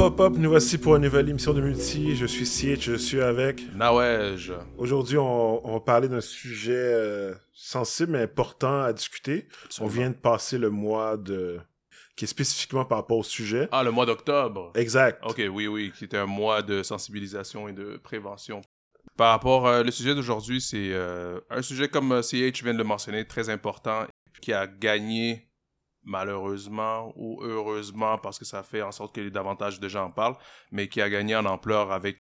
Hop, hop, hop, nous voici pour une nouvelle émission de Multi. Je suis Sietch, je suis avec... Nawej. Aujourd'hui, on, on va parler d'un sujet euh, sensible mais important à discuter. On vient de passer le mois de... qui est spécifiquement par rapport au sujet. Ah, le mois d'octobre. Exact. Ok, oui, oui, qui était un mois de sensibilisation et de prévention. Par rapport, euh, le sujet d'aujourd'hui, c'est euh, un sujet comme CH vient de le mentionner, très important, qui a gagné malheureusement ou heureusement parce que ça fait en sorte que davantage de gens en parlent, mais qui a gagné en ampleur avec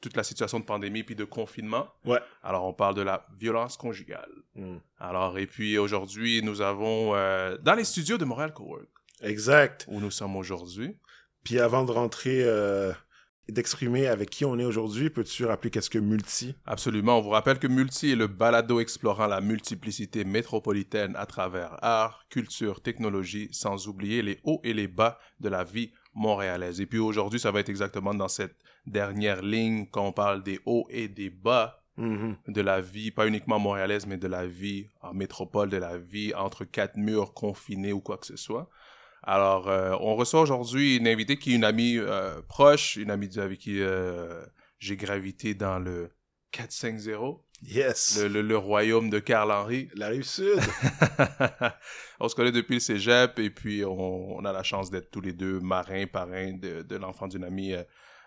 toute la situation de pandémie puis de confinement. Ouais. Alors on parle de la violence conjugale. Mm. Alors et puis aujourd'hui nous avons euh, dans les studios de Montréal Cowork Exact. où nous sommes aujourd'hui. Puis avant de rentrer euh, d'exprimer avec qui on est aujourd'hui, peux-tu rappeler qu'est-ce que Multi? Absolument. On vous rappelle que Multi est le balado explorant la multiplicité métropolitaine à travers art, culture, technologie, sans oublier les hauts et les bas de la vie montréalaise. Et puis aujourd'hui, ça va être exactement dans cette dernière ligne quand on parle des hauts et des bas Mhm. de la vie, pas uniquement montréalaise, mais de la vie en métropole, de la vie entre quatre murs confinés ou quoi que ce soit. Alors, euh, on reçoit aujourd'hui une invitée qui est une amie euh, proche, une amie avec qui euh, j'ai gravité dans le 450, Yes. le, le, le royaume de Karl Henry. La rive sud. on se connaît depuis le cégep et puis on, on a la chance d'être tous les deux marins, parrains de, de l'enfant d'une amie,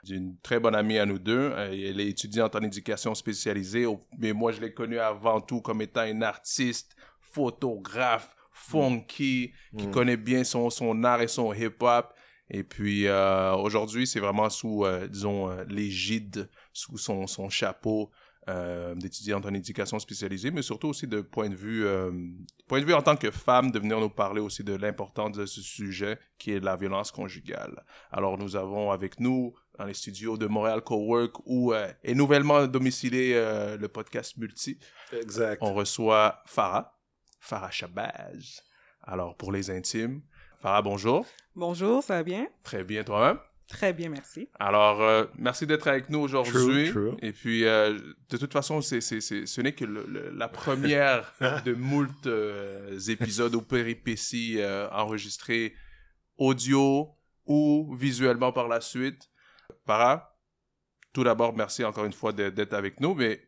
d'une très bonne amie à nous deux. Elle est étudiante en éducation spécialisée, mais moi je l'ai connue avant tout comme étant une artiste, photographe, funky, qui Mm. connaît bien son, son art et son hip-hop. Et puis euh, aujourd'hui, c'est vraiment sous, euh, disons, euh, l'égide, sous son, son chapeau euh, d'étudiante en éducation spécialisée, mais surtout aussi de point de vue, point de vue en tant que femme, de venir nous parler aussi de l'importance de ce sujet qui est la violence conjugale. Alors nous avons avec nous dans les studios de Montréal Cowork où est nouvellement domicilé le podcast Multi. Exact. On reçoit Farah, Farah Shabazz. Alors pour les intimes, Farah, bonjour. Bonjour, ça va bien? Très bien toi-même? Très bien, merci. Alors, euh, merci d'être avec nous aujourd'hui. Et puis, euh, de toute façon, c'est, c'est, c'est, ce n'est que le- le- la première de moult euh, épisodes ou péripéties euh, enregistrés audio ou visuellement par la suite. Para, tout d'abord, merci encore une fois d'être, d'être avec nous. Mais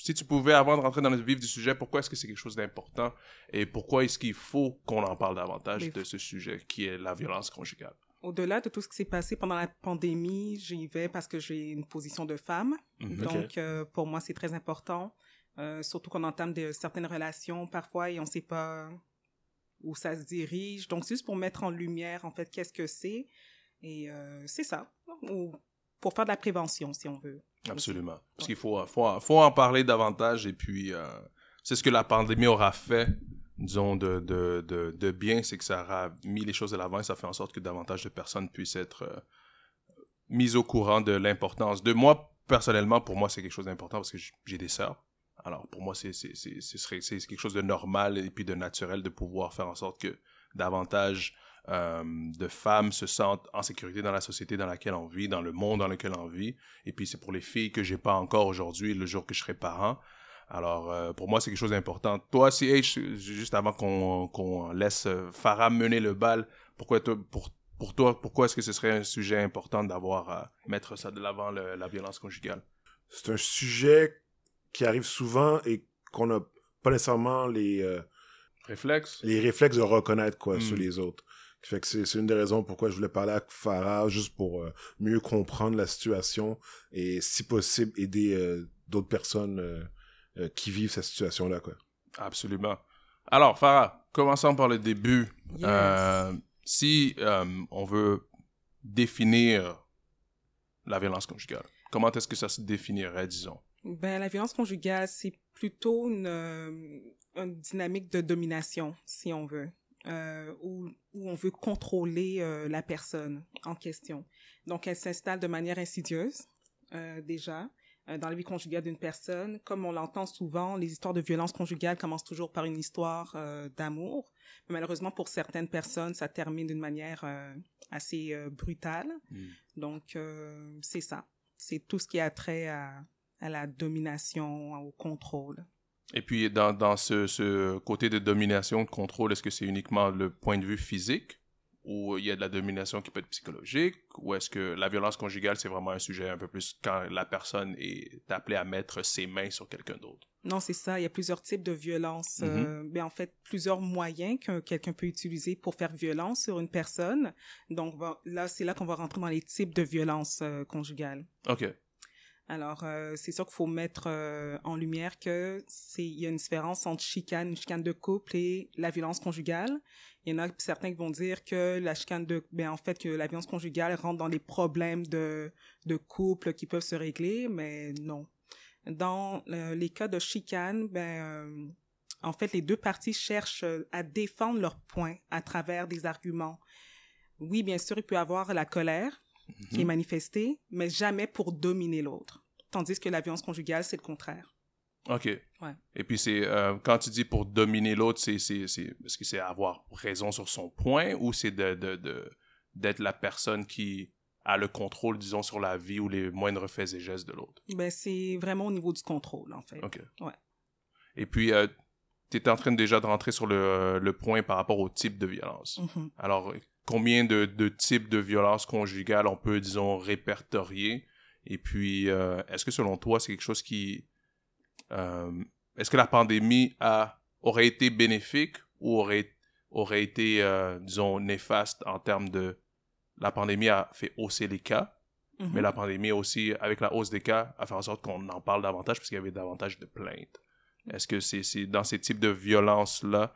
si tu pouvais, avant de rentrer dans le vif du sujet, pourquoi est-ce que c'est quelque chose d'important et pourquoi est-ce qu'il faut qu'on en parle davantage Mais- de ce sujet qui est la violence conjugale? Au-delà de tout ce qui s'est passé pendant la pandémie, j'y vais parce que j'ai une position de femme. Ok. Donc, euh, pour moi, c'est très important. Euh, surtout qu'on entame de certaines relations parfois et on ne sait pas où ça se dirige. Donc, c'est juste pour mettre en lumière, en fait, qu'est-ce que c'est. Et euh, c'est ça. Ou pour faire de la prévention, si on veut. Absolument. Parce qu'il faut, faut, faut en parler davantage et puis euh, c'est ce que la pandémie aura fait, disons, de, de, de, de bien, c'est que ça aura mis les choses de l'avant et ça fait en sorte que davantage de personnes puissent être euh, mises au courant de l'importance. De moi, personnellement, pour moi, c'est quelque chose d'important parce que j'ai des sœurs. Alors, pour moi, c'est quelque chose de normal et puis de naturel de pouvoir faire en sorte que davantage euh, de femmes se sentent en sécurité dans la société dans laquelle on vit, dans le monde dans lequel on vit. Et puis, c'est pour les filles que j'ai pas encore aujourd'hui, le jour que je serai parent. Alors, euh, pour moi, c'est quelque chose d'important. Toi, CH, juste avant qu'on qu'on laisse euh, Farah mener le bal, pourquoi toi, pour, pour toi, pourquoi est-ce que ce serait un sujet important d'avoir à mettre ça de l'avant, la violence conjugale? C'est un sujet qui arrive souvent et qu'on n'a pas nécessairement les, euh, Réflexe? les réflexes de reconnaître quoi Mm. sur les autres. Fait que c'est c'est une des raisons pourquoi je voulais parler avec Farah, juste pour euh, mieux comprendre la situation et, si possible, aider euh, d'autres personnes euh, euh, qui vivent cette situation-là, quoi. Absolument. Alors, Farah, commençons par le début. Yes. Euh, si euh, on veut définir la violence conjugale, comment est-ce que ça se définirait, disons? Ben, la violence conjugale, c'est plutôt une, une dynamique de domination, si on veut, euh, où, où on veut contrôler euh, la personne en question. Donc, elle s'installe de manière insidieuse, euh, déjà, dans la vie conjugale d'une personne. Comme on l'entend souvent, les histoires de violence conjugale commencent toujours par une histoire d'amour. Mais malheureusement, pour certaines personnes, ça termine d'une manière assez brutale. Donc, euh, c'est ça. C'est tout ce qui a trait à, à la domination, au contrôle. Et puis, dans, dans ce, ce côté de domination, de contrôle, est-ce que c'est uniquement le point de vue physique où il y a de la domination qui peut être psychologique, ou est-ce que la violence conjugale, c'est vraiment un sujet un peu plus quand la personne est appelée à mettre ses mains sur quelqu'un d'autre? Non, c'est ça. Il y a plusieurs types de violence. Euh, ben, en fait, plusieurs moyens que quelqu'un peut utiliser pour faire violence sur une personne. Donc va- là, c'est là qu'on va rentrer dans les types de violence euh, conjugale. OK. Alors, euh, c'est sûr qu'il faut mettre euh, en lumière que c'est il y a une différence entre chicane, une chicane de couple et la violence conjugale. Il y en a certains qui vont dire que la chicane de ben en fait que la violence conjugale rentre dans les problèmes de couple qui peuvent se régler, mais non. Dans euh, les cas de chicane, ben en fait les deux parties cherchent à défendre leurs points à travers des arguments. Oui, bien sûr, il peut y avoir la colère, qui est Mhm. manifestée, mais jamais pour dominer l'autre. Tandis que la violence conjugale, c'est le contraire. OK. Ouais. Et puis, c'est euh, quand tu dis pour dominer l'autre, c'est, est-ce que c'est avoir raison sur son point ou c'est de, de, de- d'être la personne qui a le contrôle, disons, sur la vie ou les moindres faits et gestes de l'autre? Ben, c'est vraiment au niveau du contrôle, en fait. OK. Ouais. Et puis, tu étais en train déjà de rentrer sur le, le point par rapport au type de violence. Mhm. Alors, combien de, de types de violences conjugales on peut, disons, répertorier? Et puis, euh, est-ce que selon toi, c'est quelque chose qui... euh, est-ce que la pandémie a, aurait été bénéfique ou aurait, aurait été, euh, disons, néfaste en termes de... La pandémie a fait hausser les cas, Mhm. mais la pandémie aussi, avec la hausse des cas, a fait en sorte qu'on en parle davantage parce qu'il y avait davantage de plaintes. Est-ce que c'est c'est dans ces types de violences-là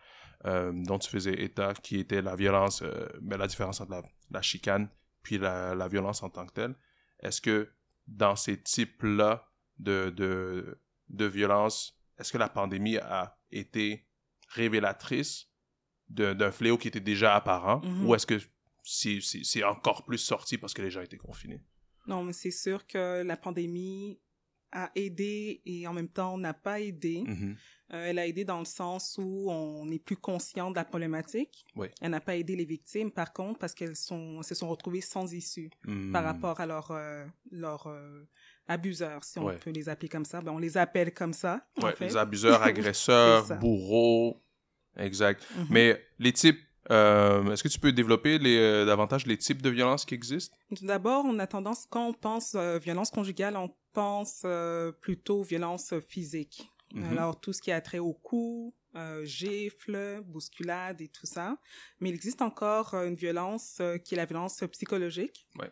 euh, dont tu faisais état, qui était la violence, euh, mais la différence entre la, la chicane puis la, la violence en tant que telle, est-ce que dans ces types-là de, de, de violence, est-ce que la pandémie a été révélatrice d'un fléau qui était déjà apparent? Mhm. ou est-ce que c'est encore plus sorti parce que les gens étaient confinés? Non, mais c'est sûr que la pandémie a aidé et en même temps n'a pas aidé. Mhm. Euh, elle a aidé dans le sens où on est plus conscient de la problématique. Oui. Elle n'a pas aidé les victimes, par contre, parce qu'elles sont, se sont retrouvées sans issue par Hmm. rapport à leurs euh, leurs, euh, abuseurs, si on Ouais. peut les appeler comme ça. Ben, on les appelle comme ça. en Ouais, fait. les abuseurs, agresseurs, bourreaux. Exact. Mhm. Mais les types, euh, est-ce que tu peux développer les, euh, davantage les types de violences qui existent? Tout d'abord, on a tendance, quand on pense euh, violence conjugale, on pense euh, plutôt violence physique. Mhm. Alors, tout ce qui a trait au cou, euh, gifle, bousculade et tout ça. Mais il existe encore euh, une violence euh, qui est la violence psychologique. Ouais.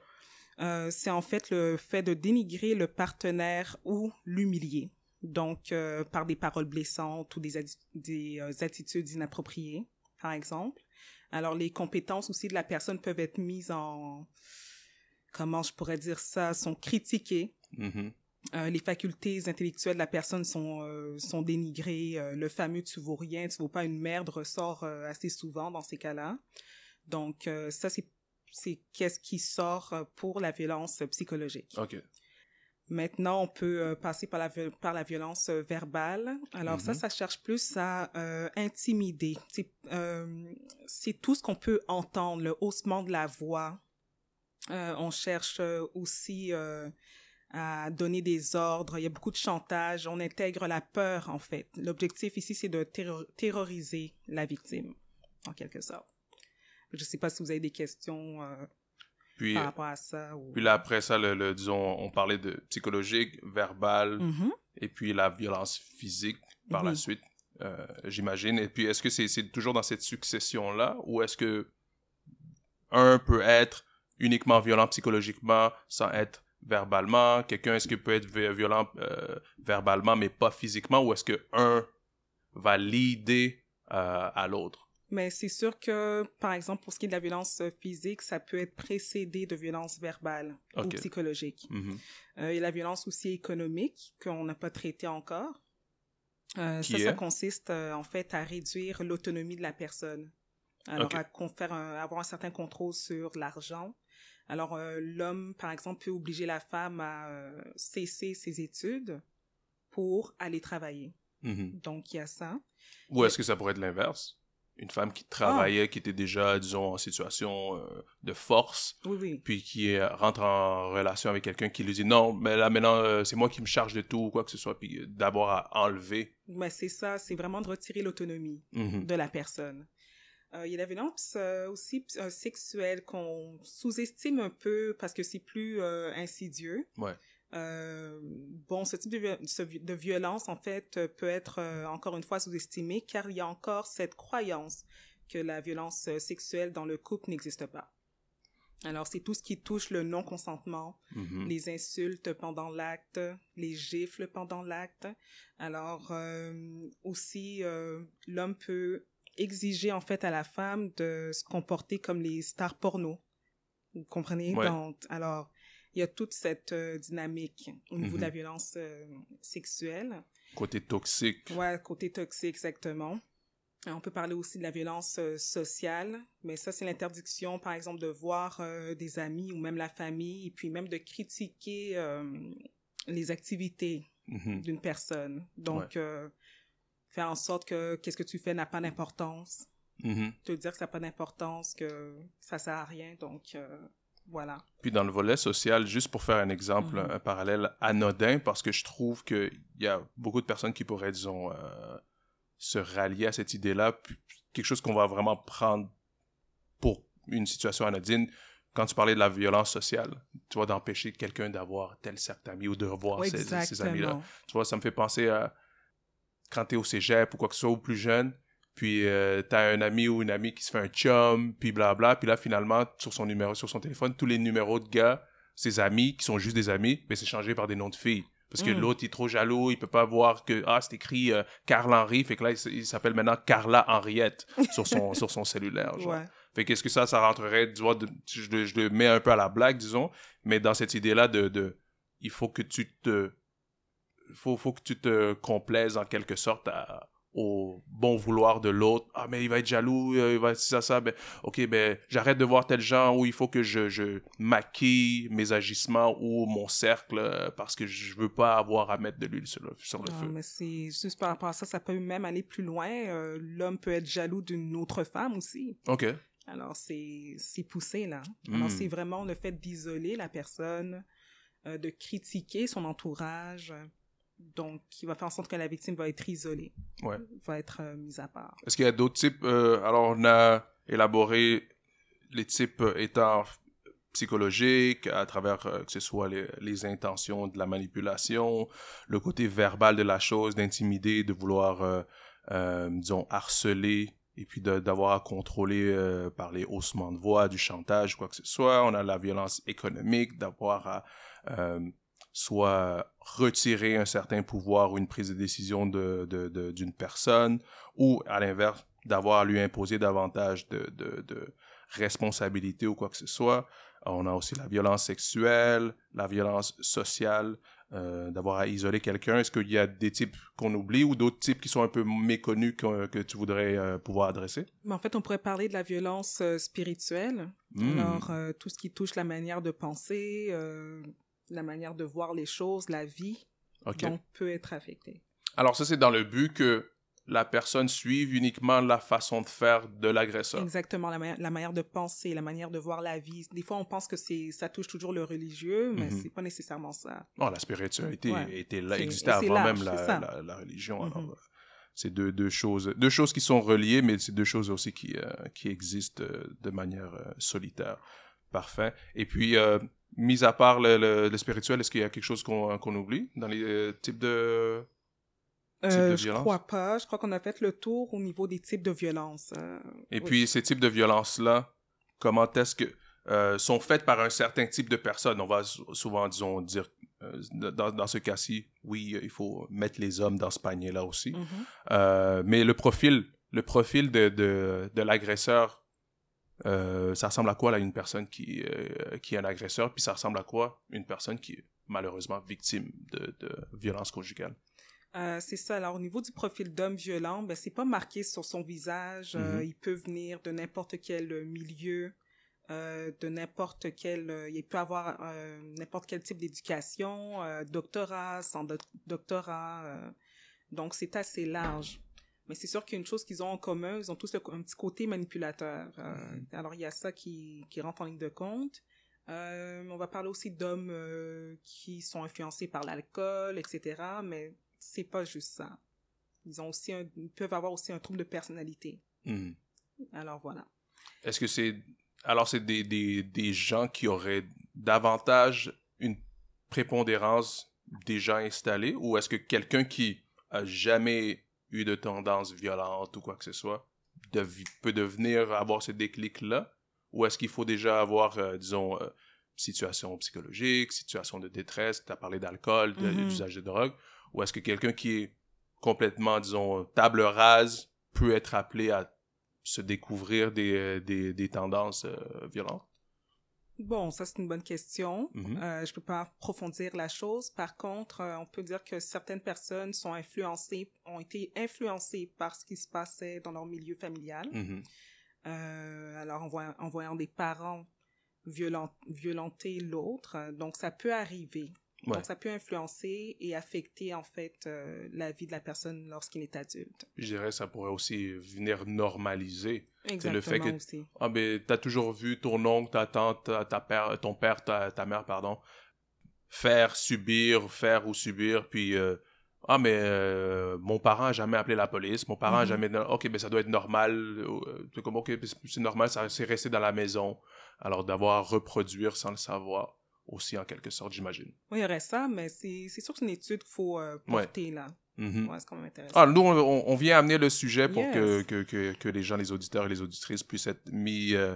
Euh, c'est en fait le fait de dénigrer le partenaire ou l'humilier. Donc, par des paroles blessantes ou des, atti- des attitudes inappropriées, par exemple. Alors, les compétences aussi de la personne peuvent être mises en... Comment je pourrais dire ça? Sont critiquées. Mhm. Euh, les facultés intellectuelles de la personne sont, euh, sont dénigrées. Euh, le fameux tu vaux rien, tu vaux pas une merde ressort assez souvent dans ces cas-là. Donc, ça, c'est, c'est qu'est-ce qui sort pour la violence psychologique. OK. Maintenant, on peut passer par la, par la violence verbale. Alors ça, Mhm. ça cherche plus à intimider. C'est, tout ce qu'on peut entendre, le haussement de la voix. On cherche aussi à donner des ordres. Il y a beaucoup de chantage. On intègre la peur, en fait. L'objectif ici, c'est de terro- terroriser la victime, en quelque sorte. Je ne sais pas si vous avez des questions euh, Puis, par rapport à ça. Ou... puis là, après ça, le, le- disons, on parlait de psychologique, verbal, Mhm. et puis la violence physique par la suite, euh, j'imagine. Et puis, est-ce que c'est c'est toujours dans cette succession-là, ou est-ce que un peut être uniquement violent psychologiquement sans être verbalement? Quelqu'un, est-ce qu'il peut être vi- violent euh, verbalement, mais pas physiquement, ou est-ce que un va l'aider à l'autre? Mais c'est sûr que, par exemple, pour ce qui est de la violence euh, physique, ça peut être précédé de violence verbale ou psychologique. Mhm. Euh, et la violence aussi économique, qu'on n'a pas traité encore. Euh, ça, ça consiste euh, en fait à réduire l'autonomie de la personne. Alors, à faire un- avoir un certain contrôle sur l'argent. Alors, euh, l'homme, par exemple, peut obliger la femme à euh, cesser ses études pour aller travailler. Mhm. Donc, il y a ça. Ou est-ce que ça pourrait être l'inverse? Une femme qui travaillait, qui était déjà, disons, en situation euh, de force, Oui, oui. puis qui rentre en relation avec quelqu'un qui lui dit non, mais là maintenant, c'est moi qui me charge de tout ou quoi que ce soit, puis d'abord à enlever. Mais c'est ça, c'est vraiment de retirer l'autonomie Mhm. de la personne. Euh, il y a la violence euh, aussi euh, sexuelle qu'on sous-estime un peu parce que c'est plus insidieux. Ouais. Bon, ce type de, vi- ce vi- de violence, en fait, peut être encore une fois sous-estimé car il y a encore cette croyance que la violence sexuelle dans le couple n'existe pas. Alors, c'est tout ce qui touche le non-consentement, Mhm. les insultes pendant l'acte, les gifles pendant l'acte. Alors, aussi, l'homme peut exiger, en fait, à la femme de se comporter comme les stars porno. Vous comprenez? Ouais. Donc, alors, il y a toute cette euh, dynamique au niveau de la Mhm. violence euh, sexuelle. Côté toxique. Ouais, côté toxique, exactement. Et On peut parler aussi de la violence euh, sociale, mais ça, c'est l'interdiction, par exemple, de voir euh, des amis ou même la famille, et puis même de critiquer euh, les activités Mhm. d'une personne. Donc, euh, faire en sorte que qu'est-ce que tu fais n'a pas d'importance. Te dire que ça n'a pas d'importance, que ça sert à rien. Donc, euh, voilà. Puis dans le volet social, juste pour faire un exemple, Mhm. un parallèle anodin, parce que je trouve qu'il y a beaucoup de personnes qui pourraient, disons, euh, se rallier à cette idée-là, quelque chose qu'on va vraiment prendre pour une situation anodine. Quand tu parlais de la violence sociale, tu vois, d'empêcher quelqu'un d'avoir tel cercle d'amis ou de revoir ses, ses amis-là. Tu vois, ça me fait penser à quand tu es au cégep ou quoi que ce soit, ou plus jeune, puis euh, tu as un ami ou une amie qui se fait un chum, puis blabla, puis là, finalement, sur son numéro, sur son téléphone, tous les numéros de gars, ses amis, qui sont juste des amis, mais c'est changé par des noms de filles. Parce que Mm. l'autre, il est trop jaloux, il peut pas voir que, ah, c'est écrit euh, Carl Henry, fait que là, il, s'appelle maintenant Carla Henriette sur son, sur son cellulaire. Genre. Ouais. Fait qu'est-ce que ça, ça rentrerait, tu vois, de- je, le- je le mets un peu à la blague, disons, mais dans cette idée-là de, de, il faut que tu te, faut, faut que tu te complaises en quelque sorte à- au bon vouloir de l'autre. Ah, mais il va être jaloux, euh, il va être ça, ça, ben, ok, ben, j'arrête de voir tel genre où il faut que je, je maquille mes agissements ou mon cercle euh, parce que je veux pas avoir à mettre de l'huile sur le, sur le Ah, feu. mais c'est juste par rapport à ça, ça peut même aller plus loin. Euh, L'homme peut être jaloux d'une autre femme aussi. Ok. Alors, c'est c'est poussé, là. Alors, Mm. c'est vraiment le fait d'isoler la personne, euh, de critiquer son entourage. Donc, qui va faire en sorte que la victime va être isolée, Ouais. va être euh, mise à part. Est-ce qu'il y a d'autres types euh, Alors, on a élaboré les types euh, étant psychologiques, à travers euh, que ce soit les, les intentions de la manipulation, le côté verbal de la chose, d'intimider, de vouloir, disons, harceler, et puis d'avoir à contrôler euh, par les haussements de voix, du chantage, quoi que ce soit. On a la violence économique, d'avoir à euh, soit retirer un certain pouvoir ou une prise de décision de- de- de- d'une personne, ou à l'inverse, d'avoir à lui imposer davantage de, de, de responsabilité ou quoi que ce soit. On a aussi la violence sexuelle, la violence sociale, euh, d'avoir à isoler quelqu'un. Est-ce qu'il y a des types qu'on oublie ou d'autres types qui sont un peu méconnus que, que tu voudrais euh, pouvoir adresser? Mais en fait, on pourrait parler de la violence euh, spirituelle. Hmm. Alors, euh, tout ce qui touche la manière de penser, euh, la manière de voir les choses, la vie, OK. donc peut être affectée. Alors ça, c'est dans le but que la personne suive uniquement la façon de faire de l'agresseur. Exactement, la, ma- la manière de penser, la manière de voir la vie. Des fois, on pense que c'est ça touche toujours le religieux, mais Mhm. c'est pas nécessairement ça. Non, la spiritualité Ouais. était là, existait avant large, même la, religion. Mhm. Alors, euh, c'est deux, deux choses, deux choses qui sont reliées, mais c'est deux choses aussi qui, euh, qui existent euh, de manière euh, solitaire. Parfait. Et puis, euh, mis à part le, le- le spirituel, est-ce qu'il y a quelque chose qu'on oublie dans les euh, types de... Type de Euh, je violence? crois pas. Je crois qu'on a fait le tour au niveau des types de violence. euh, Et oui. puis, ces types de violences-là, comment est-ce que euh, sont faites par un certain type de personnes? On va sou- souvent, disons, dire, euh, dans, dans ce cas-ci, oui, il faut mettre les hommes dans ce panier-là aussi. Mhm. Euh, mais le profil, le profil de, de, de l'agresseur, euh, ça ressemble à quoi, là, une personne qui, euh, qui est un agresseur, puis ça ressemble à quoi, une personne qui est malheureusement victime de, de violence conjugale? Euh, c'est ça. Alors, au niveau du profil d'homme violent, ben, c'est pas marqué sur son visage. Euh, Mhm. il peut venir de n'importe quel milieu, euh, de n'importe quel... il peut avoir n'importe quel type d'éducation, doctorat, sans doc- doctorat. donc, c'est assez large. Mais c'est sûr qu'il y a une chose qu'ils ont en commun, ils ont tous le- un petit côté manipulateur. Euh, Mhm. Alors, il y a ça qui, qui rentre en ligne de compte. Euh, on va parler aussi d'hommes euh, qui sont influencés par l'alcool, etc. Mais c'est pas juste ça. Ils ont aussi un- ils peuvent avoir aussi un trouble de personnalité. Mhm. Alors voilà. Est-ce que c'est alors c'est des, des, des gens qui auraient davantage une prépondérance déjà installée ou est-ce que quelqu'un qui a jamais eu de tendance violente ou quoi que ce soit peut devenir avoir ce déclic-là? Ou est-ce qu'il faut déjà avoir, euh, disons, euh, situation psychologique, situation de détresse, tu as parlé d'alcool, Mhm. d'usage de drogue, ou est-ce que quelqu'un qui est complètement, disons, table rase peut être appelé à se découvrir des, euh, des, des tendances euh, violentes? Bon, ça c'est une bonne question. Mhm. Euh, je peux pas approfondir la chose. Par contre, euh, on peut dire que certaines personnes sont influencées, ont été influencées par ce qui se passait dans leur milieu familial. Mhm. Euh, alors, en voyant, en voyant des parents violent, violenter l'autre, euh, donc ça peut arriver. Ouais. Donc, ça peut influencer et affecter en fait euh, la vie de la personne lorsqu'il est adulte. Je dirais que ça pourrait aussi venir normaliser. Exactement le fait que- aussi. Ah, mais t'as toujours vu ton oncle, ta tante, ta, ta père, ton père, ta, ta mère, pardon, faire, subir, faire ou subir, puis euh, ah, mais euh, mon parent a jamais appelé la police, mon parent a Mhm. jamais. Ok, mais ça doit être normal. C'est comme, ok, c'est normal, c'est resté dans la maison. Alors d'avoir à reproduire sans le savoir, aussi en quelque sorte, j'imagine. Oui, il y aurait ça, mais c'est sûr que c'est une étude qu'il faut euh, Ouais. porter là. Mhm. Ouais, c'est quand même intéressant. Ah, nous, on, on vient amener le sujet pour que, Yes. que, que, que les gens, les auditeurs et les auditrices puissent être mis, euh,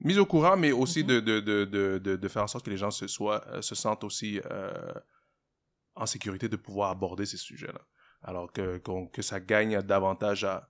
mis au courant, mais aussi Mhm. de, de, de, de, de, de faire en sorte que les gens se, soient, euh, se sentent aussi euh, en sécurité de pouvoir aborder ces sujets-là. Alors que, qu'on- que ça gagne davantage à,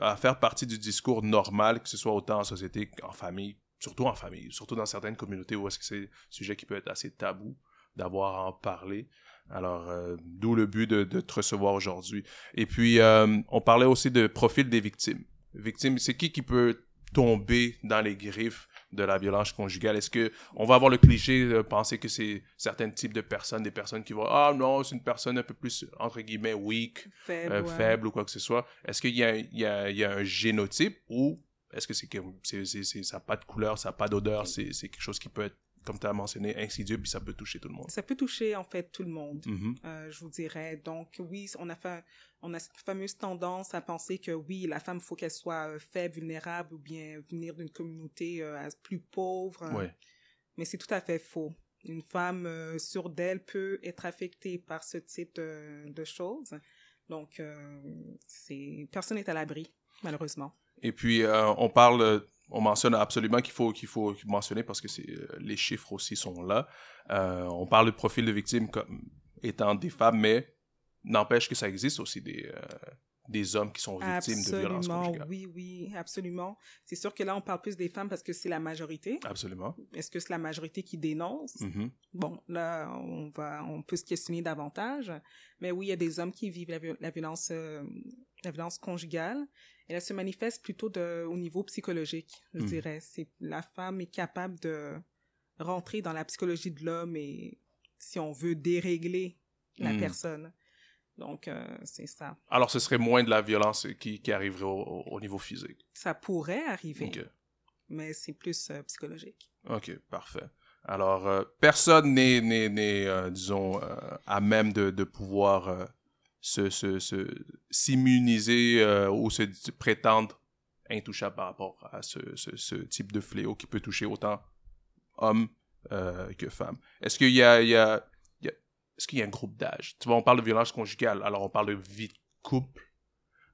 à faire partie du discours normal, que ce soit autant en société qu'en famille, surtout en famille, surtout dans certaines communautés où est-ce que c'est un sujet qui peut être assez tabou d'avoir à en parler. Alors, euh, d'où le but de, de te recevoir aujourd'hui. Et puis, euh, on parlait aussi de profil des victimes. Victimes, c'est qui qui peut tomber dans les griffes de la violence conjugale? Est-ce que on va avoir le cliché de penser que c'est certains types de personnes, des personnes qui vont ah non, c'est une personne un peu plus entre guillemets weak, Faible. euh, ouais. faible ou quoi que ce soit. Est-ce qu'il y y a un génotype ou est-ce que c'est que c'est, c'est, ça n'a pas de couleur, ça n'a pas d'odeur, c'est, c'est quelque chose qui peut être, comme tu as mentionné, insidieux puis ça peut toucher tout le monde? Ça peut toucher en fait tout le monde. Mhm. Euh, je vous dirais. Donc, oui, on a, fait, on a cette fameuse tendance à penser que oui, la femme, il faut qu'elle soit euh, faible, vulnérable ou bien venir d'une communauté euh, plus pauvre. Ouais. Mais c'est tout à fait faux. Une femme sûre d'elle peut être affectée par ce type de, de choses. Donc, c'est personne n'est à l'abri, malheureusement. Et puis, euh, on parle, euh, on mentionne absolument qu'il faut, qu'il faut mentionner parce que euh, les chiffres aussi sont là. Euh, on parle de profil de victimes comme étant des femmes, mais n'empêche que ça existe aussi des, euh, des hommes qui sont victimes de violences conjugales. oui, oui, absolument. C'est sûr que là, on parle plus des femmes parce que c'est la majorité. Absolument. Est-ce que c'est la majorité qui dénonce? Mhm. Bon, là, on va, on peut se questionner davantage. Mais oui, il y a des hommes qui vivent la, viol- la violence, euh, la violence conjugale. Elle se manifeste plutôt de, au niveau psychologique, je Mhm. dirais. C'est la femme est capable de rentrer dans la psychologie de l'homme et, si on veut, dérégler la Mhm. personne. Donc, euh, c'est ça. Alors, ce serait moins de la violence qui, qui arriverait au, au- au niveau physique. Ça pourrait arriver, OK. mais c'est plus euh, psychologique. OK, parfait. Alors, euh, personne n'est, disons, à même de, de pouvoir se, se, se, s'immuniser euh, ou se, prétendre intouchable par rapport à ce, ce, type de fléau qui peut toucher autant hommes euh, que femmes. Est-ce qu'il y a, il y a, il y a- est-ce qu'il y a un groupe d'âge? Tu vois, on parle de violence conjugale, alors on parle de vie de couple.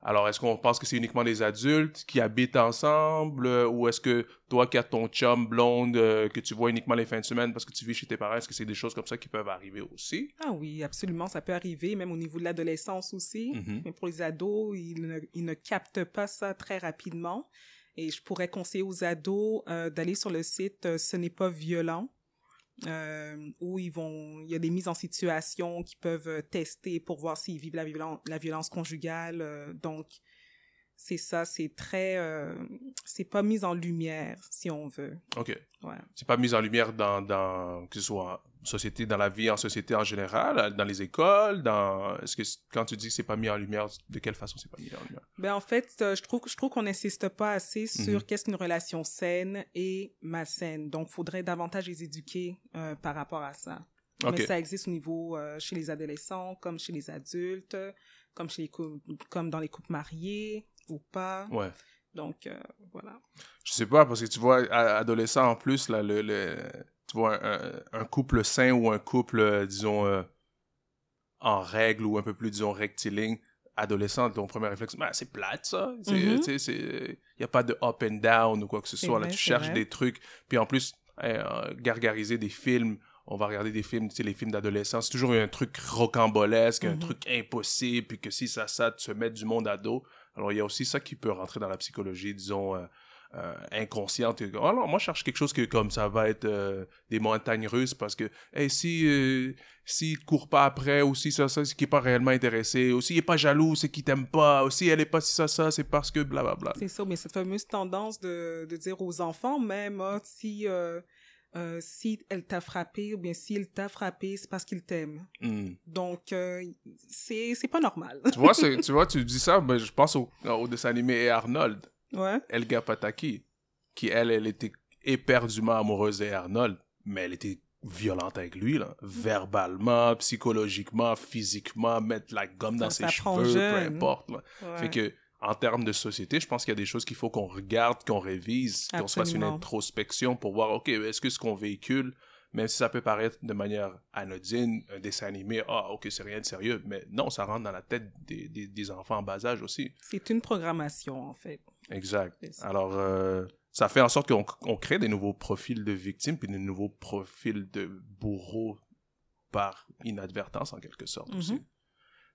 Alors, est-ce qu'on pense que c'est uniquement des adultes qui habitent ensemble euh, ou est-ce que toi qui as ton chum blonde euh, que tu vois uniquement les fins de semaine parce que tu vis chez tes parents, est-ce que c'est des choses comme ça qui peuvent arriver aussi? Ah oui, absolument, ça peut arriver, même au niveau de l'adolescence aussi. Mhm. Mais pour les ados, ils ne, ils ne captent pas ça très rapidement. Et je pourrais conseiller aux ados euh, d'aller sur le site Ce n'est pas violent, euh, où ils vont, il y a des mises en situation qui peuvent euh, tester pour voir s'ils vivent la, violen- la violence conjugale. euh, donc, c'est ça, c'est très, euh, c'est pas mis en lumière, si on veut. OK. Ouais. C'est pas mis en lumière dans, dans, que ce soit en société, dans la vie en société en général, dans les écoles, dans, est-ce que quand tu dis que c'est pas mis en lumière, de quelle façon c'est pas mis en lumière? Ben en fait, euh, je trouve je trouve qu'on n'insiste pas assez sur Mhm. qu'est-ce qu'une relation saine et malsaine. Donc, faudrait davantage les éduquer euh, par rapport à ça. OK. Mais ça existe au niveau euh, chez les adolescents, comme chez les adultes, comme chez les comme dans les couples mariés ou pas. Ouais. Donc, euh, voilà. Je sais pas, parce que tu vois, à- adolescent en plus, là, le, le- tu vois, un, un couple sain ou un couple, euh, disons, euh, en règle ou un peu plus, disons, rectiligne, adolescent, ton premier réflexe, Ben, c'est plate, ça. Il Mhm. n'y a pas de up and down ou quoi que ce soit. là. Tu cherches vrai. des trucs. Puis en plus, euh, gargariser des films. On va regarder des films, tu sais, les films d'adolescence. C'est toujours un truc rocambolesque, un Mhm. truc impossible, puis que si ça, ça, de se mettre du monde à dos. Alors, il y a aussi ça qui peut rentrer dans la psychologie, disons, euh, euh, inconsciente. Et, Oh moi, je cherche quelque chose que comme ça va être euh, des montagnes russes parce que, hey, si, euh, s'il te court pas après, ou si ça, c'est qu'il est pas réellement intéressé, ou s'il est pas jaloux, c'est qu'il t'aime pas, ou si elle est pas si ça, ça, c'est parce que blablabla. C'est ça, mais cette fameuse tendance de, de dire aux enfants, même, ah, si, euh, si elle t'a frappé ou bien s'il t'a frappé, c'est parce qu'il t'aime. Hmm. Donc, euh, c'est c'est pas normal. tu, vois, c'est- tu vois, tu dis ça, mais je pense au, au dessin animé Et Arnold, ouais. Elga Pataki, qui, elle, elle était éperdument amoureuse d'Arnold, mais elle était violente avec lui, là. verbalement, psychologiquement, physiquement, mettre la gomme Ça dans ses cheveux, peu jeune. importe. là. ouais. Fait que, en termes de société, je pense qu'il y a des choses qu'il faut qu'on regarde, qu'on révise, qu'on se fasse une introspection pour voir, OK, est-ce que ce qu'on véhicule, même si ça peut paraître de manière anodine, un dessin animé, ah, OK, c'est rien de sérieux, mais non, ça rentre dans la tête des, des, des enfants en bas âge aussi. C'est une programmation, en fait. Exact. Alors, euh, ça fait en sorte qu'on on crée des nouveaux profils de victimes puis des nouveaux profils de bourreaux par inadvertance, en quelque sorte Mhm. aussi.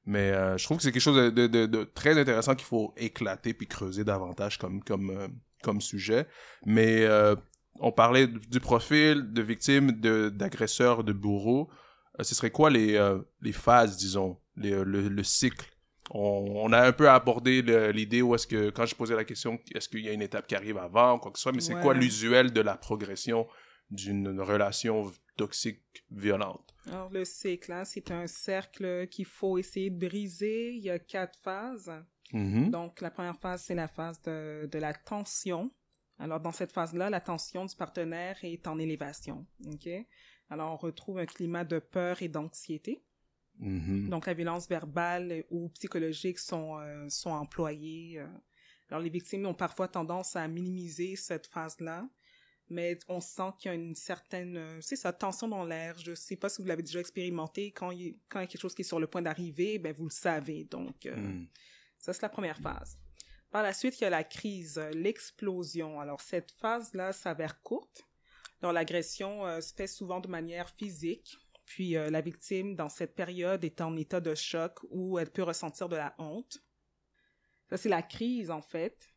Mais euh, je trouve que c'est quelque chose de, de- de- de très intéressant qu'il faut éclater puis creuser davantage comme, comme, euh, comme sujet. Mais euh, on parlait du profil de victime, de- d'agresseur, de, bourreau. Euh, ce serait quoi les, les phases, disons, les- le, le cycle? On, on a un peu abordé l'idée où est-ce que, quand je posais la question, est-ce qu'il y a une étape qui arrive avant, ou quoi que ce soit, mais c'est Ouais. quoi l'usuel de la progression d'une relation toxique violente? Alors, le cycle, hein, c'est un cercle qu'il faut essayer de briser. Il y a quatre phases. Mhm. Donc, la première phase, c'est la phase de, de la tension. Alors, dans cette phase-là, la tension du partenaire est en élévation. OK? Alors, on retrouve un climat de peur et d'anxiété. Mhm. Donc, la violence verbale ou psychologique sont, euh, sont employées. euh. Alors, les victimes ont parfois tendance à minimiser cette phase-là, mais on sent qu'il y a une certaine, euh, c'est ça, tension dans l'air. Je sais pas si vous l'avez déjà expérimenté. Quand il, quand il y a quelque chose qui est sur le point d'arriver, ben, vous le savez. Donc, euh, Mhm. ça, c'est la première phase. Par la suite, il y a la crise, euh, l'explosion. Alors, cette phase-là s'avère courte. Alors, l'agression euh, se fait souvent de manière physique. Puis, euh, la victime, dans cette période, est en état de choc où elle peut ressentir de la honte. Ça, c'est la crise, en fait.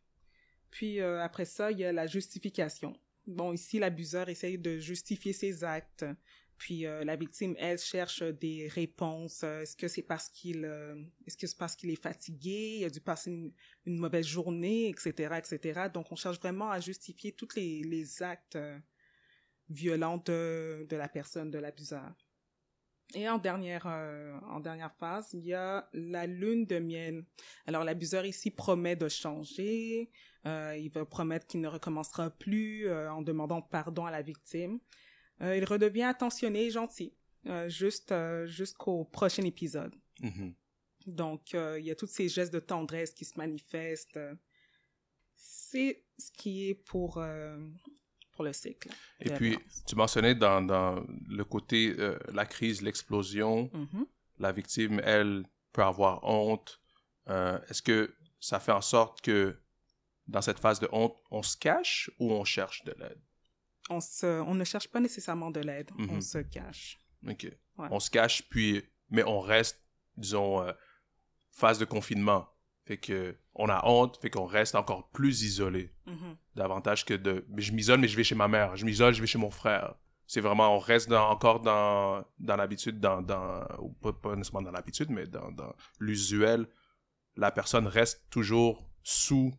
Puis, après ça, il y a la justification. Bon, ici, l'abuseur essaye de justifier ses actes. Puis euh, la victime, elle, cherche des réponses. Euh, Est-ce que c'est parce qu'il euh, est-ce que c'est parce qu'il est fatigué, il a dû passer une, mauvaise journée, etc., etc. Donc, on cherche vraiment à justifier tous les, les actes violents de, de la personne, de l'abuseur. Et en dernière, euh, en dernière phase, il y a la lune de miel. Alors, l'abuseur ici promet de changer. Euh, il va promettre qu'il ne recommencera plus euh, en demandant pardon à la victime. Il redevient attentionné et gentil juste jusqu'au prochain épisode. Mhm. Donc, il y a tous ces gestes de tendresse qui se manifestent. C'est ce qui est pour, pour le cycle. Et puis, violence. tu mentionnais dans, dans le côté, euh, la crise, l'explosion, Mhm. la victime, elle, peut avoir honte. Euh, Est-ce que ça fait en sorte que dans cette phase de honte, on se cache ou on cherche de l'aide? on, se, on ne cherche pas nécessairement de l'aide, on se cache. OK. Ouais. On se cache, puis, mais on reste, disons, euh, phase de confinement. Fait que, on a honte, fait qu'on reste encore plus isolé. Mhm. Davantage que de, mais je m'isole, mais je vais chez ma mère. Je m'isole, je vais chez mon frère. C'est vraiment, on reste dans, encore dans, dans l'habitude, dans, dans, ou pas, pas nécessairement dans l'habitude, mais dans, dans l'usuel. La personne reste toujours sous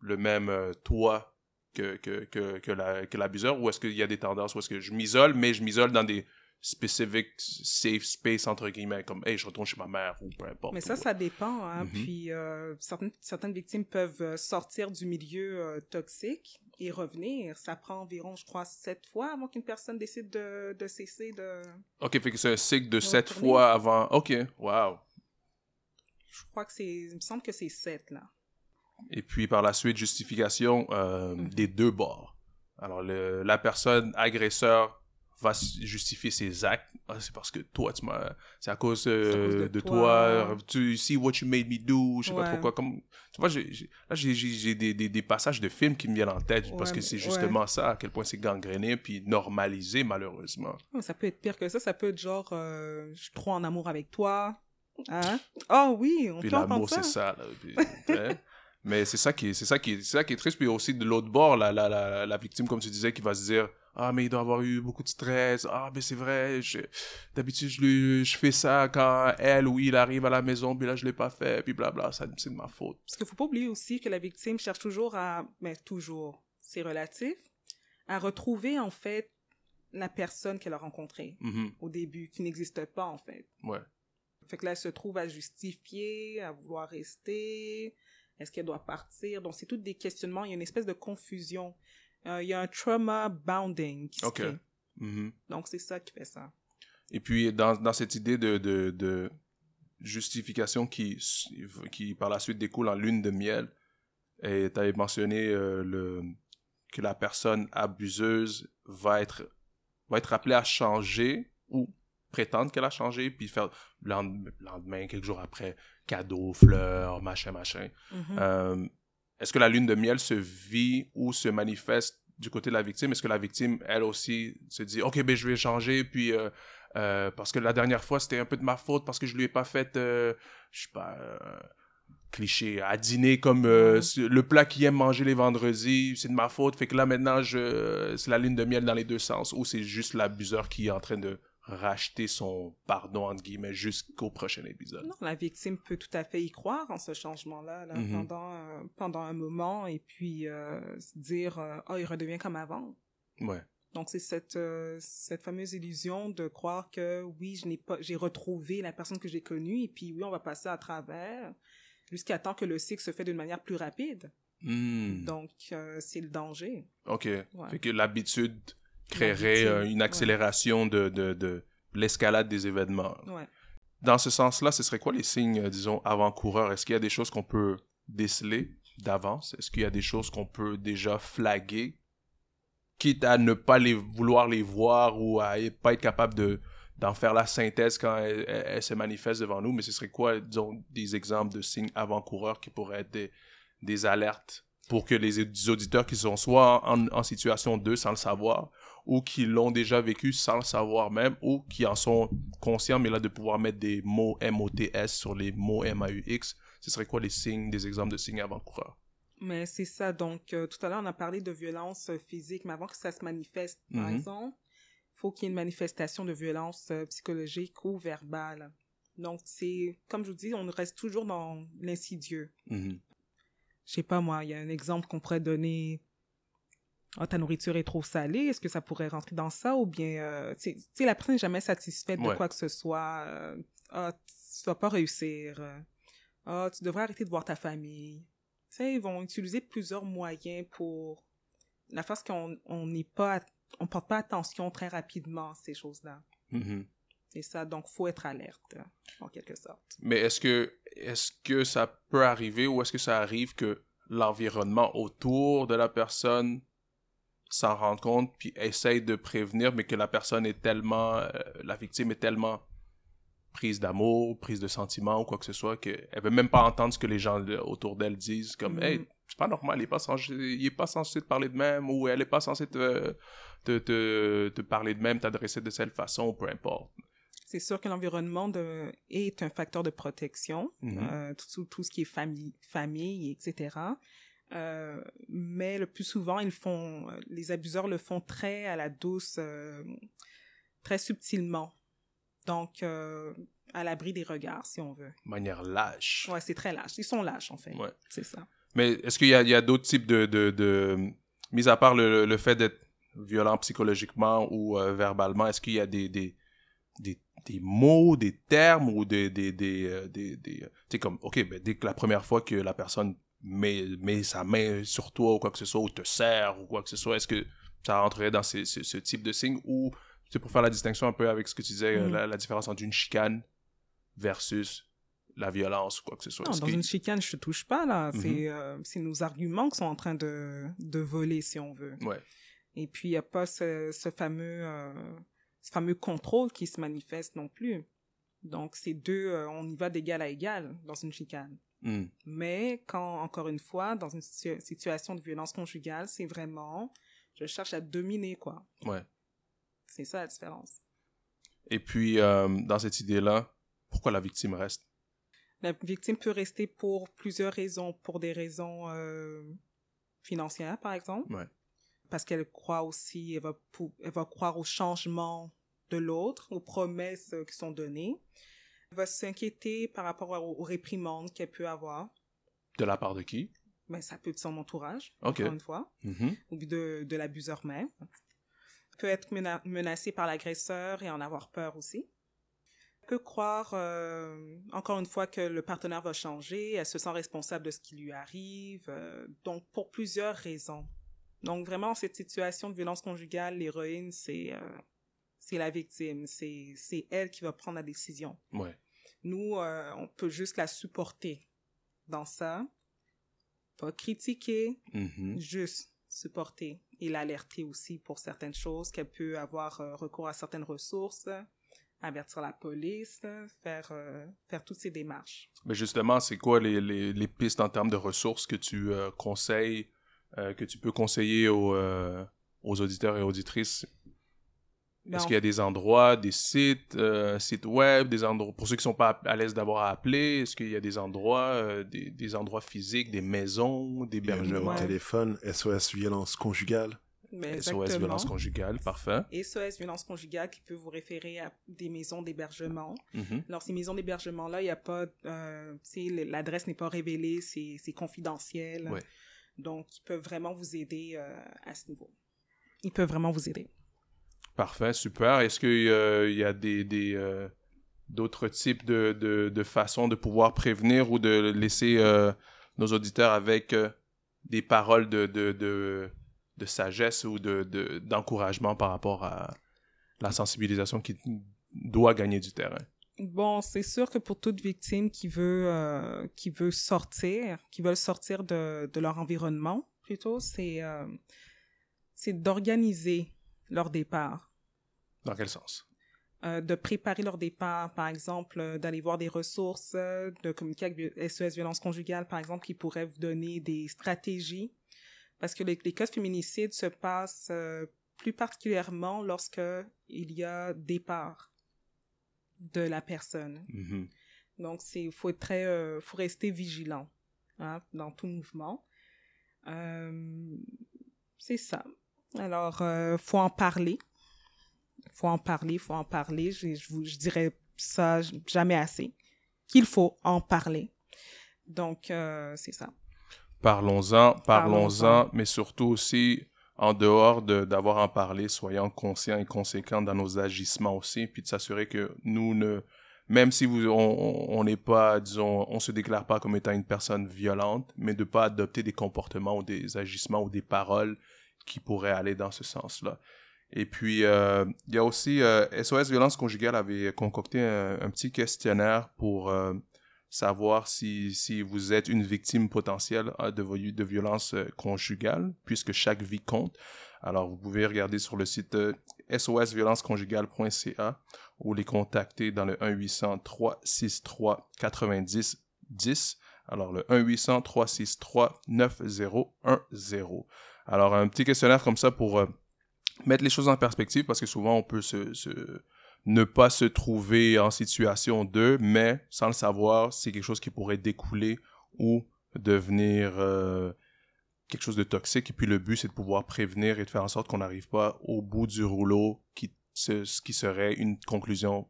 le même euh, toit que, que, que, que la- que l'abuseur, ou est-ce qu'il y a des tendances où est-ce que je m'isole, mais je m'isole dans des specific safe space, entre guillemets, comme, hey, je retourne chez ma mère, ou peu importe. Mais ça, ça dépend. Hein? Mhm. Puis euh, certaines, certaines victimes peuvent euh, sortir du milieu euh, toxique et revenir. Ça prend environ, je crois, sept fois avant qu'une personne décide de, de cesser de... Ok, fait que c'est un cycle de sept retourner. fois avant. Ok, wow. Je crois que c'est... Il me semble que c'est sept, là. Et puis par la suite, justification euh, des deux bords. Alors le, la personne agresseur va justifier ses actes. Ah, c'est parce que toi, tu m'as... C'est à cause, euh, de de, toi. toi. Tu see what you made me do. Je sais pas trop quoi. Comme, tu vois, j'ai, là, j'ai, des, des, des passages de films qui me viennent en tête parce que c'est ouais. justement ça, à quel point c'est gangréné puis normalisé, malheureusement. Oh, Ça peut être pire que ça. Ça peut être genre, euh, je suis trop en amour avec toi. Hein? Ah oui, on Puis peut l'amour, ça. c'est ça. là. Puis, hein. Mais c'est ça qui est, c'est ça qui est, c'est ça qui est triste. Puis aussi de l'autre bord, la, la, la, la victime, comme tu disais, qui va se dire Ah, mais il doit avoir eu beaucoup de stress. Ah, mais c'est vrai. D'habitude, je, lui- je fais ça quand elle ou il arrive à la maison. Puis là, je l'ai pas fait. Puis blabla. Ça, c'est de ma faute. Parce qu'il faut pas oublier aussi que la victime cherche toujours à, mais toujours, c'est relatif, à retrouver en fait la personne qu'elle a rencontrée Mhm. au début, qui n'existe pas en fait. Ouais. Fait que là, elle se trouve à justifier, à vouloir rester. Est-ce qu'elle doit partir? Donc, c'est toutes des questionnements. Il y a une espèce de confusion. Euh, il y a un trauma bounding qui se crée. Mhm. Donc, c'est ça qui fait ça. Et puis, dans, dans cette idée de, de, de justification qui, qui, par la suite, découle en lune de miel, et tu avais mentionné euh, le, que la personne abuseuse va être, va être appelée à changer ou prétendre qu'elle a changé, puis faire le lend- le lendemain, quelques jours après, cadeaux, fleurs, machin, machin. Mhm. Euh, Est-ce que la lune de miel se vit ou se manifeste du côté de la victime? Est-ce que la victime, elle aussi, se dit, OK, ben je vais changer, puis euh, euh, parce que la dernière fois, c'était un peu de ma faute parce que je lui ai pas fait, euh, je sais pas, euh, cliché, à dîner comme le plat qu'il aime manger les vendredis, c'est de ma faute, fait que là maintenant, je, c'est la lune de miel dans les deux sens, ou c'est juste l'abuseur qui est en train de racheter son pardon, entre guillemets, jusqu'au prochain épisode. Non, la victime peut tout à fait y croire en ce changement-là là, Mhm. pendant, euh, pendant un moment et puis euh, se dire euh, « Oh, il redevient comme avant ». Ouais. Donc, c'est cette, euh, cette fameuse illusion de croire que oui, je n'ai pas, j'ai retrouvé la personne que j'ai connue et puis oui, on va passer à travers jusqu'à temps que le cycle se fait d'une manière plus rapide. Hmm. Donc, c'est le danger. OK. Ouais. Fait que l'habitude créerait euh, une ouais. accélération de, de, de l'escalade des événements. Ouais. Dans ce sens-là, ce serait quoi les signes, euh, disons, avant-coureurs? Est-ce qu'il y a des choses qu'on peut déceler d'avance? Est-ce qu'il y a des choses qu'on peut déjà flaguer, quitte à ne pas les vouloir les voir ou à e- pas être capable de d'en faire la synthèse quand elle, elle- elle se manifeste devant nous, mais ce serait quoi, disons, des exemples de signes avant-coureurs qui pourraient être des, des alertes pour que les auditeurs qui sont soit en, en situation 2 sans le savoir, ou qui l'ont déjà vécu sans le savoir même, ou qui en sont conscients, mais là de pouvoir mettre des mots M-O-T-S sur les mots M-A-U-X, ce serait quoi les signes, des exemples de signes avant-coureurs? Mais c'est ça. Donc, euh, tout à l'heure, on a parlé de violence euh, physique, mais avant que ça se manifeste, par Mhm. exemple, il faut qu'il y ait une manifestation de violence euh, psychologique ou verbale. Donc, c'est, comme je vous dis, on reste toujours dans l'insidieux. Mhm. Je sais pas, moi, il y a un exemple qu'on pourrait donner. Ah, ta nourriture est trop salée, est-ce que ça pourrait rentrer dans ça? Ou bien, euh, tu sais- la personne n'est jamais satisfaite de quoi que ce soit. Euh, ah, tu vas pas réussir. Euh, Ah, tu devrais arrêter de voir ta famille. Tu sais, ils vont utiliser plusieurs moyens pour la face qu'on on n'est pas, on porte pas attention très rapidement à ces choses-là. Mhm. Et ça, donc, faut être alerte, en quelque sorte. Mais est-ce que, est-ce que ça peut arriver ou est-ce que ça arrive que l'environnement autour de la personne s'en rende compte puis essaye de prévenir, mais que la personne est tellement, euh, la victime est tellement prise d'amour, prise de sentiments ou quoi que ce soit, qu'elle veut même pas entendre ce que les gens autour d'elle disent, comme. Hey, c'est pas normal, il est pas censé, il est pas censé te parler de même, ou elle est pas censée te, te, te, te parler de même, t'adresser de cette façon, peu importe. C'est sûr que l'environnement est un facteur de protection, Mhm. euh, tout, tout- tout ce qui est famille, famille etc. Euh, mais le plus souvent, ils font, les abuseurs le font très à la douce, euh, très subtilement. Donc, euh, à l'abri des regards, si on veut. De manière lâche. Ouais, c'est très lâche. Ils sont lâches, en fait. Ouais. C'est ça. Mais est-ce qu'il y a, a d'autres types de, de, de... Mis à part le, le fait d'être violent psychologiquement ou euh, verbalement, est-ce qu'il y a des, des, des, des mots, des termes ou des... des, des, euh, des, des- euh, tu sais, comme, OK, ben, dès que la première fois que la personne met, met sa main sur toi ou quoi que ce soit, ou te serre ou quoi que ce soit, est-ce que ça rentrerait dans ce, type de signe ou, c'est pour faire la distinction un peu avec ce que tu disais, euh, Mhm. la, la différence entre une chicane versus la violence ou quoi que ce soit? Non, dans que- une chicane, je te touche pas, là. Mhm. C'est euh, c'est nos arguments qui sont en train de, de voler, si on veut. Ouais. Et puis, il n'y a pas ce, ce fameux, euh, ce fameux contrôle qui se manifeste non plus. Donc, c'est deux, euh, on y va d'égal à égal dans une chicane. Hmm. Mais quand, encore une fois, dans une situa- situation de violence conjugale, c'est vraiment, je cherche à dominer, quoi. Ouais. C'est ça la différence. Et puis, euh, dans cette idée-là, pourquoi la victime reste? La victime peut rester pour plusieurs raisons, pour des raisons euh, financières, par exemple. Ouais. Parce qu'elle croit aussi, elle va, elle va croire au changement de l'autre, aux promesses euh, qui sont données. Elle va s'inquiéter par rapport aux, aux réprimandes qu'elle peut avoir. De la part de qui? Ben, ça peut être son entourage, encore une fois, Mhm. ou de, de l'abuseur même. Elle peut être mena- menacée par l'agresseur et en avoir peur aussi. Elle peut croire, euh, encore une fois, que le partenaire va changer. Elle se sent responsable de ce qui lui arrive. euh, donc, pour plusieurs raisons. Donc, vraiment, cette situation de violence conjugale, l'héroïne, c'est euh, c'est la victime. C'est c'est elle qui va prendre la décision. Ouais. Nous, euh, on peut juste la supporter dans ça. Pas critiquer, Mhm. juste supporter et l'alerter aussi pour certaines choses, qu'elle peut avoir euh, recours à certaines ressources, avertir la police, faire, euh, faire toutes ces démarches. Mais justement, c'est quoi les, les, les pistes en termes de ressources que tu conseilles, que tu peux conseiller aux, aux auditeurs et auditrices Est-ce qu'il y a des endroits, des sites, euh, sites web, des endroits pour ceux qui sont pas à l'aise d'avoir à appeler Est-ce qu'il y a des endroits, euh, des, des endroits physiques, des maisons, des Il y a un numéro hébergements de Ouais. téléphone, SOS violence conjugale. SOS exactement. violence conjugale, parfait. SOS violence conjugale qui peut vous référer à des maisons d'hébergement. Mhm. Alors, ces maisons d'hébergement-là, il n'y a pas, euh, tu sais, l'adresse n'est pas révélée, c'est c'est confidentiel. Ouais. Donc, ils peuvent vraiment vous aider euh, à ce niveau. Ils peuvent vraiment vous aider. Parfait, super. Est-ce qu'il y a des, des, euh, d'autres types de, de, de façons de pouvoir prévenir ou de laisser euh, nos auditeurs avec euh, des paroles de, de, de, de sagesse ou de, de, d'encouragement par rapport à la sensibilisation qui doit gagner du terrain? Bon, c'est sûr que pour toute victime qui veut, euh, qui veut sortir, qui veulent sortir de, leur environnement, plutôt, c'est euh, c'est d'organiser leur départ. Dans quel sens? Euh, de préparer leur départ, par exemple, euh, d'aller voir des ressources, euh, de communiquer avec vi- SOS Violence Conjugale, par exemple, qui pourraient vous donner des stratégies. Parce que les, les cas de féminicide se passent plus particulièrement lorsque il y a départ de la personne. Mhm. Donc, c'est faut être très, faut rester vigilant hein, dans tout mouvement. C'est ça. Alors, euh, faut en parler. Faut en parler, faut en parler. Je, je, vous, je dirais ça jamais assez. Qu'il faut en parler. Donc, euh, c'est ça. Parlons-en, parlons-en, mais surtout aussi, en dehors de- d'avoir en parlé, soyons conscients et conséquents dans nos agissements aussi, puis de s'assurer que nous ne, même si vous, on on n'est pas, disons, on se déclare pas comme étant une personne violente, mais de pas adopter des comportements ou des agissements ou des paroles qui pourraient aller dans ce sens-là. Et puis, euh, il y a aussi, euh, SOS Violence Conjugale avait concocté un, petit questionnaire pour euh, savoir si, si vous êtes une victime potentielle euh, de, de violence euh, conjugale, puisque chaque vie compte. Alors, vous pouvez regarder sur le site euh, sosviolenceconjugale.ca ou les contacter dans le 1-800-363-90-10. Alors, le 1-800-363-9010. Alors, un petit questionnaire comme ça pour euh, mettre les choses en perspective, parce que souvent, on peut se- ne pas se trouver en situation de, mais sans le savoir, c'est quelque chose qui pourrait découler ou devenir euh, quelque chose de toxique. Et puis le but, c'est de pouvoir prévenir et de faire en sorte qu'on n'arrive pas au bout du rouleau qui, ce, qui serait une conclusion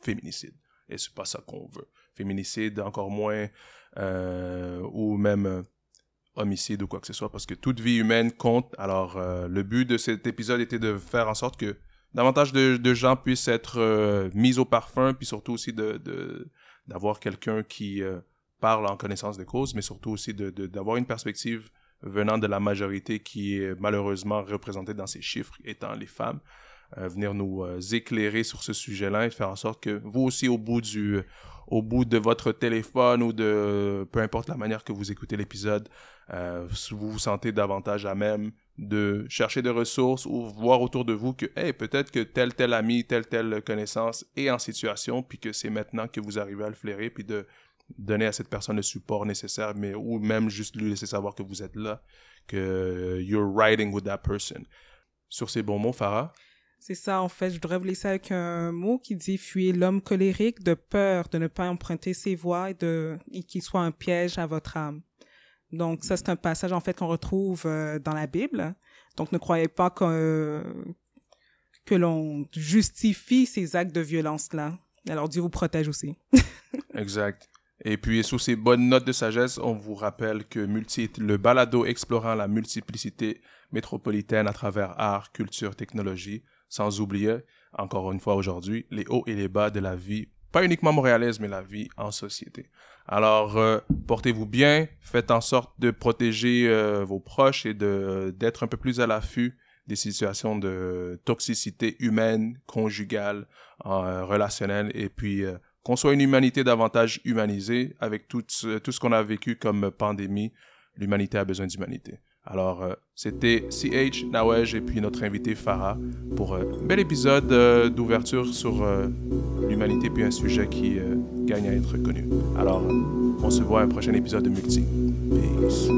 féminicide. Et c'est pas ça qu'on veut. Féminicide, encore moins, euh, ou même homicide ou quoi que ce soit, parce que toute vie humaine compte. Alors, euh, le but de cet épisode était de faire en sorte que davantage de, gens puissent être euh, mis au parfum, puis surtout aussi de, d'avoir quelqu'un qui euh, parle en connaissance de cause, mais surtout aussi de, d'avoir une perspective venant de la majorité qui est malheureusement représentée dans ces chiffres, étant les femmes, venir nous éclairer sur ce sujet-là et faire en sorte que vous aussi, au bout du, au bout de votre téléphone ou de peu importe la manière que vous écoutez l'épisode, euh, vous vous sentez davantage à même de chercher des ressources ou voir autour de vous que hey, peut-être que tel tel ami, telle telle connaissance est en situation puis que c'est maintenant que vous arrivez à le flairer puis de donner à cette personne le support nécessaire mais ou même juste lui laisser savoir que vous êtes là, que you're riding with that person. Sur ces bons mots, Farah? C'est ça, en fait. Je voudrais vous laisser avec un mot qui dit fuyez l'homme colérique de peur de ne pas emprunter ses voies et qu'il soit un piège à votre âme. Donc, ça, c'est un passage, en fait, qu'on retrouve euh, dans la Bible. Donc, ne croyez pas que, que l'on justifie ces actes de violence-là. Alors, Dieu vous protège aussi. exact. Et puis, sous ces bonnes notes de sagesse, on vous rappelle que multi le balado explorant la multiplicité métropolitaine à travers art, culture, technologie, sans oublier, encore une fois aujourd'hui, les hauts et les bas de la vie, pas uniquement montréalaise, mais la vie en société. Alors, euh, portez-vous bien, faites en sorte de protéger euh, vos proches et d'être un peu plus à l'affût des situations de toxicité humaine, conjugale, euh, relationnelle, et puis qu'on soit une humanité davantage humanisée avec tout ce qu'on a vécu comme pandémie. L'humanité a besoin d'humanité. Alors, euh, c'était CH, Nawej et puis notre invité Farah pour un bel épisode euh, d'ouverture sur euh, l'humanité puis un sujet qui gagne à être connu. Alors, on se voit à un prochain épisode de Multi. Peace.